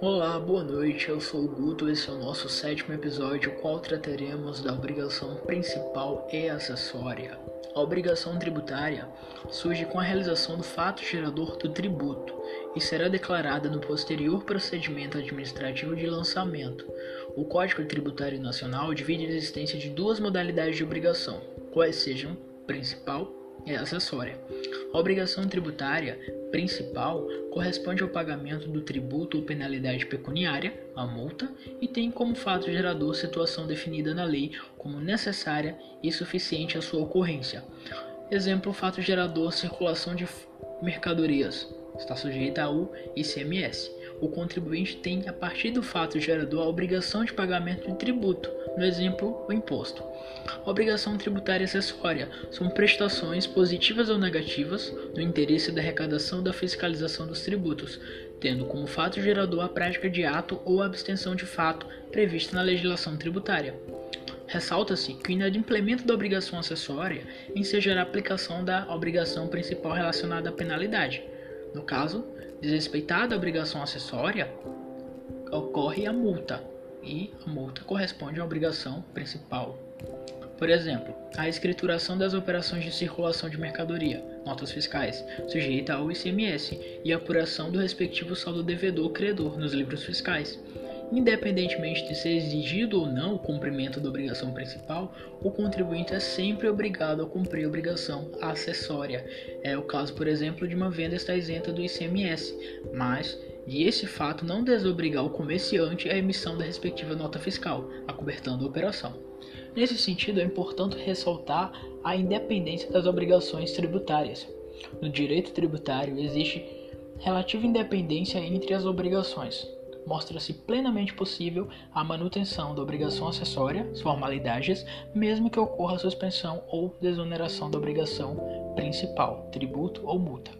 Olá, boa noite. Eu sou o Guto. Esse é o nosso sétimo episódio, qual trataremos da obrigação principal e acessória. A obrigação tributária surge com a realização do fato gerador do tributo e será declarada no posterior procedimento administrativo de lançamento. O Código Tributário Nacional divide a existência de duas modalidades de obrigação, quais sejam principal e acessória. A obrigação tributária principal corresponde ao pagamento do tributo ou penalidade pecuniária, a multa, e tem como fato gerador situação definida na lei como necessária e suficiente à sua ocorrência. Exemplo: fato gerador circulação de mercadorias está sujeita ao ICMS. O contribuinte tem, a partir do fato gerador, a obrigação de pagamento de tributo, no exemplo, o imposto. Obrigação tributária acessória são prestações positivas ou negativas no interesse da arrecadação da fiscalização dos tributos, tendo como fato gerador a prática de ato ou abstenção de fato prevista na legislação tributária. Ressalta-se que o inadimplemento da obrigação acessória ensejará a aplicação da obrigação principal relacionada à penalidade. No caso, desrespeitada a obrigação acessória, ocorre a multa, e a multa corresponde à obrigação principal. Por exemplo, a escrituração das operações de circulação de mercadoria, notas fiscais, sujeita ao ICMS, e a apuração do respectivo saldo devedor-credor nos livros fiscais. Independentemente de ser exigido ou não o cumprimento da obrigação principal, o contribuinte é sempre obrigado a cumprir a obrigação acessória. É o caso, por exemplo, de uma venda estar isenta do ICMS, mas de esse fato não desobrigar o comerciante à emissão da respectiva nota fiscal, acobertando a operação. Nesse sentido, é importante ressaltar a independência das obrigações tributárias. No direito tributário existe relativa independência entre as obrigações. Mostra-se plenamente possível a manutenção da obrigação acessória, formalidades, mesmo que ocorra a suspensão ou desoneração da obrigação principal, tributo ou multa.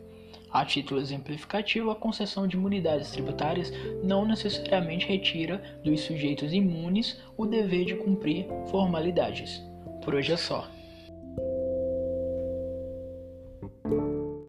A título exemplificativo, a concessão de imunidades tributárias não necessariamente retira dos sujeitos imunes o dever de cumprir formalidades. Por hoje é só.